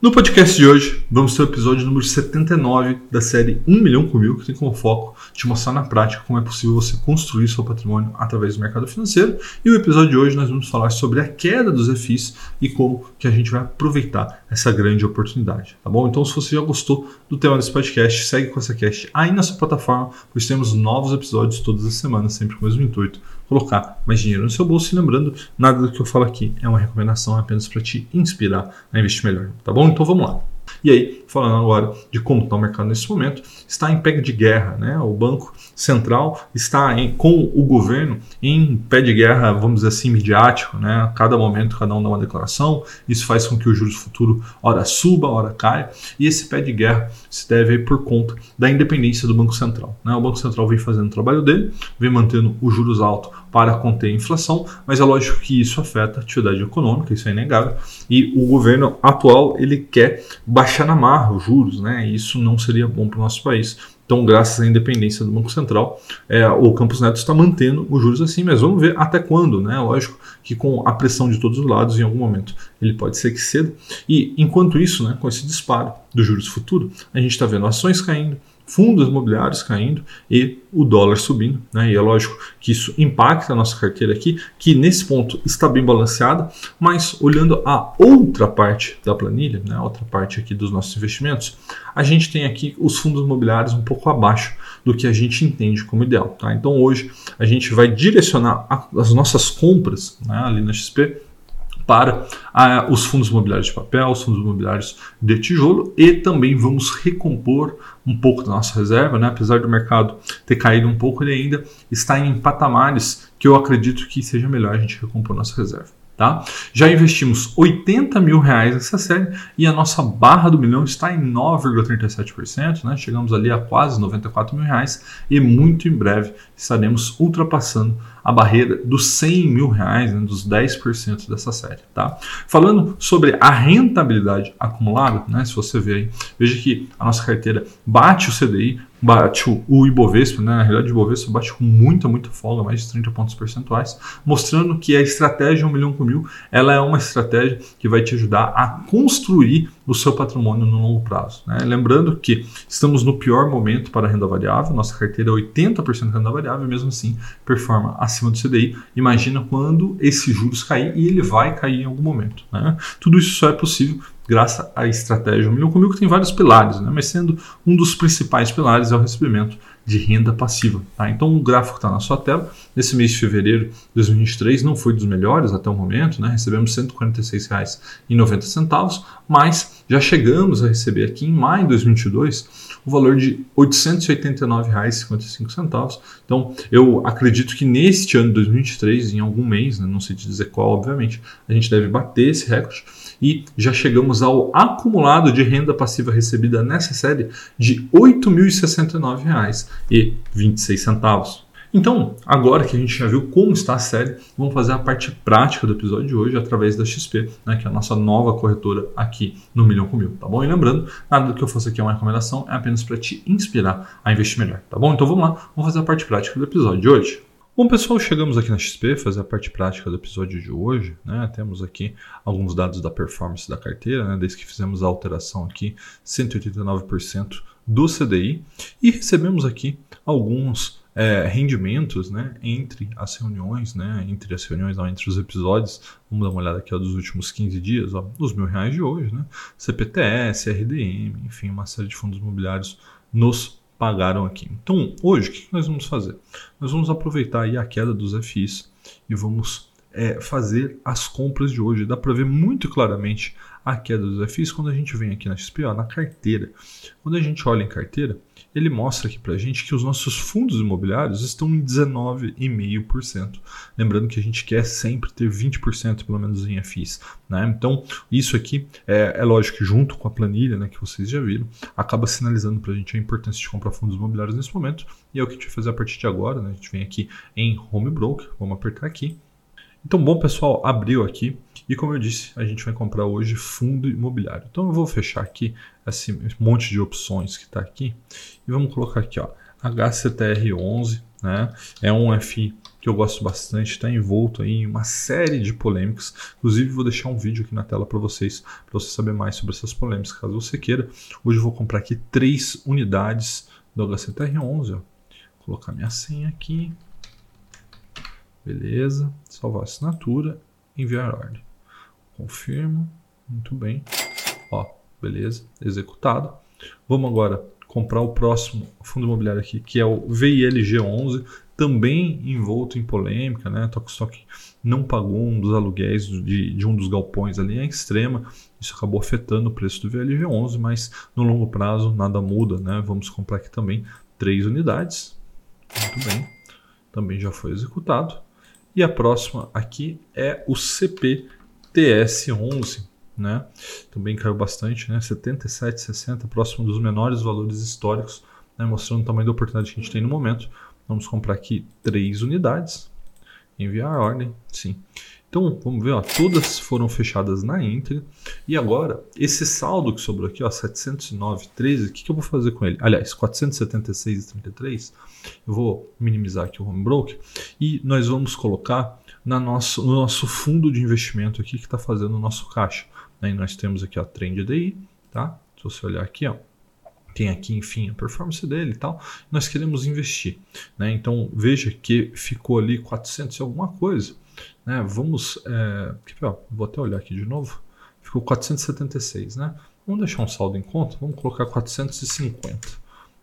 No podcast de hoje, vamos ter o episódio número 79 da série 1 milhão com mil, que tem como foco te mostrar na prática como é possível você construir seu patrimônio através do mercado financeiro. E o episódio de hoje nós vamos falar sobre a queda dos FIs e como que a gente vai aproveitar essa grande oportunidade, tá bom? Então, se você já gostou do tema desse podcast, segue com essa cast aí na sua plataforma, pois temos novos episódios todas as semanas, sempre com o mesmo intuito colocar mais dinheiro no seu bolso. E lembrando, nada do que eu falo aqui é uma recomendação apenas para te inspirar a investir melhor, tá bom? Então vamos lá. E aí, falando agora de como está o mercado nesse momento, está em pé de guerra. Né? O Banco Central está em, com o governo em pé de guerra, vamos dizer assim, midiático. Né? A cada momento, cada um dá uma declaração. Isso faz com que o juros futuro, ora suba, ora caia. E esse pé de guerra se deve por conta da independência do Banco Central. Né? O Banco Central vem fazendo o trabalho dele, vem mantendo os juros altos para conter a inflação, mas é lógico que isso afeta a atividade econômica, isso é inegável. E o governo atual ele quer baixar na marra os juros, né? Isso não seria bom para o nosso país. Então, graças à independência do Banco Central, é, o Campos Neto está mantendo os juros assim, mas vamos ver até quando, né? Lógico que com a pressão de todos os lados, em algum momento ele pode ser que ceda. E enquanto isso, né, com esse disparo dos juros futuro, a gente está vendo ações caindo, fundos imobiliários caindo e o dólar subindo. Né? E é lógico que isso impacta a nossa carteira aqui, que nesse ponto está bem balanceada, mas olhando a outra parte da planilha, né? a outra parte aqui dos nossos investimentos, a gente tem aqui os fundos imobiliários um pouco abaixo do que a gente entende como ideal. Tá? Então hoje a gente vai direcionar as nossas compras né, ali na XP para ah, os fundos imobiliários de papel, os fundos imobiliários de tijolo e também vamos recompor um pouco da nossa reserva, né? apesar do mercado ter caído um pouco, ele ainda está em patamares que eu acredito que seja melhor a gente recompor nossa reserva. Tá? Já investimos 80 mil reais nessa série e a nossa barra do milhão está em 9,37%, né? chegamos ali a quase 94 mil reais e muito em breve estaremos ultrapassando a barreira dos 100 mil reais, né? dos 10% dessa série. Tá? Falando sobre a rentabilidade acumulada, né? se você ver aí, veja que a nossa carteira bate o CDI, bate o Ibovespa, né? na realidade o Ibovespa bate com muita, muita folga, mais de 30 pontos percentuais, mostrando que a estratégia 1 milhão por mil, ela é uma estratégia que vai te ajudar a construir o seu patrimônio no longo prazo. Né? Lembrando que estamos no pior momento para a renda variável, nossa carteira é 80% renda variável e mesmo assim performa acima do CDI. Imagina quando esses juros cair e ele vai cair em algum momento. Né? Tudo isso só é possível graças à estratégia 1 milhão comigo, tem vários pilares, né? mas sendo um dos principais pilares é o recebimento de renda passiva. Tá? Então o gráfico está na sua tela. Nesse mês de fevereiro de 2023 não foi dos melhores até o momento, né? recebemos R$ 146,90, mas já chegamos a receber aqui em maio de 2022 o valor de R$ 889,55. Então eu acredito que neste ano de 2023, em algum mês, né? não sei te dizer qual, obviamente, a gente deve bater esse recorde e já chegamos ao acumulado de renda passiva recebida nessa série de R$ 8.069,26. Então, agora que a gente já viu como está a série, vamos fazer a parte prática do episódio de hoje através da XP, né, que é a nossa nova corretora aqui no Milhão com Mil, tá bom? E lembrando, nada do que eu faço aqui é uma recomendação, é apenas para te inspirar a investir melhor, tá bom? Então vamos lá, vamos fazer a parte prática do episódio de hoje. Bom, pessoal, chegamos aqui na XP, fazer a parte prática do episódio de hoje. Né? Temos aqui alguns dados da performance da carteira, né? desde que fizemos a alteração aqui, 189% do CDI, e recebemos aqui alguns é, rendimentos né? entre as reuniões, né? entre as reuniões, não, entre os episódios. Vamos dar uma olhada aqui ó, dos últimos 15 dias, ó, os mil reais de hoje, né? CPTS, RDM, enfim, uma série de fundos imobiliários nos pagaram aqui. Então, hoje, o que nós vamos fazer? Nós vamos aproveitar aí a queda dos FIs e vamos é, fazer as compras de hoje. Dá para ver muito claramente a queda dos FIs quando a gente vem aqui na XP, ó, na carteira. Quando a gente olha em carteira, ele mostra aqui para a gente que os nossos fundos imobiliários estão em 19,5%. Lembrando que a gente quer sempre ter 20% pelo menos em FIs. Né? Então, isso aqui é, é, lógico que junto com a planilha né, que vocês já viram, acaba sinalizando para a gente a importância de comprar fundos imobiliários nesse momento. E é o que a gente vai fazer a partir de agora. Né? A gente vem aqui em Home Broker, vamos apertar aqui. Então, bom pessoal, abriu aqui e como eu disse, a gente vai comprar hoje fundo imobiliário. Então eu vou fechar aqui esse monte de opções que está aqui e vamos colocar aqui, ó, HCTR11, né? É um FI que eu gosto bastante, está envolto em uma série de polêmicas. Inclusive, vou deixar um vídeo aqui na tela para vocês, para você saber mais sobre essas polêmicas, caso você queira. Hoje eu vou comprar aqui três unidades do HCTR11. Ó. Vou colocar minha senha aqui. Beleza. Salvar assinatura. Enviar ordem. Confirmo. Muito bem. Ó, beleza. Executado. Vamos agora comprar o próximo fundo imobiliário aqui, que é o VILG11, também envolto em polêmica, né? Tokstok não pagou um dos aluguéis de, de, um dos galpões ali em extrema, isso acabou afetando o preço do VLG11, mas no longo prazo nada muda, né? Vamos comprar aqui também três unidades, muito bem, também já foi executado. E a próxima aqui é o CPTS11, né? Também caiu bastante, né? 77,60, próximo dos menores valores históricos, né? mostrando o tamanho da oportunidade que a gente tem no momento. Vamos comprar aqui três unidades, enviar a ordem, sim. Então, vamos ver, ó, todas foram fechadas na íntegra. E agora, esse saldo que sobrou aqui, ó, 709,13, o que, que eu vou fazer com ele? Aliás, 476,33, eu vou minimizar aqui o home broker e nós vamos colocar na nosso, no nosso fundo de investimento aqui que está fazendo o nosso caixa. Né? E nós temos aqui a Trend DI, tá? Se você olhar aqui, ó, tem aqui, enfim, a performance dele e tal. Nós queremos investir, né? Então veja que ficou ali 400 e alguma coisa, né? Vamos, é, vou até olhar aqui de novo. Ficou 476, né? Vamos deixar um saldo em conta, vamos colocar 450.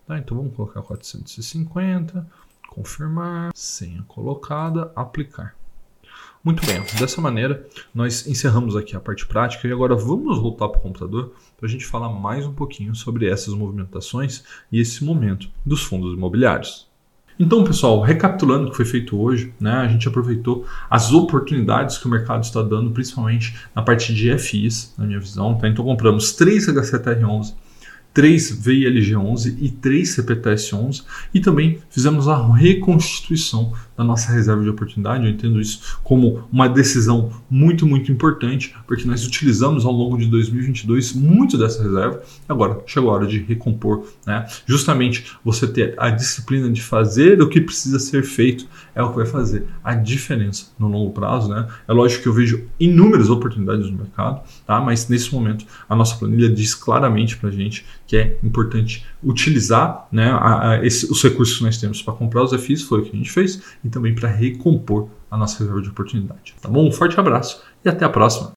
Tá? Então vamos colocar 450, confirmar, senha colocada, aplicar. Muito bem, dessa maneira nós encerramos aqui a parte prática e agora vamos voltar para o computador para a gente falar mais um pouquinho sobre essas movimentações e esse momento dos fundos imobiliários. Então, pessoal, recapitulando o que foi feito hoje, né, a gente aproveitou as oportunidades que o mercado está dando, principalmente na parte de FIs, na minha visão. Tá? Então, compramos três HCTR11, 3 VILG11 e 3 CPTS11 e também fizemos a reconstituição da nossa reserva de oportunidade. Eu entendo isso como uma decisão muito, muito importante, porque nós utilizamos ao longo de 2022 muito dessa reserva. Agora chegou a hora de recompor, né? Justamente você ter a disciplina de fazer o que precisa ser feito é o que vai fazer a diferença no longo prazo, né? É lógico que eu vejo inúmeras oportunidades no mercado, tá? Mas nesse momento a nossa planilha diz claramente para gente que é importante utilizar né, a, a esse, os recursos que nós temos para comprar os FIs, foi o que a gente fez, e também para recompor a nossa reserva de oportunidade. Tá bom? Um forte abraço e até a próxima!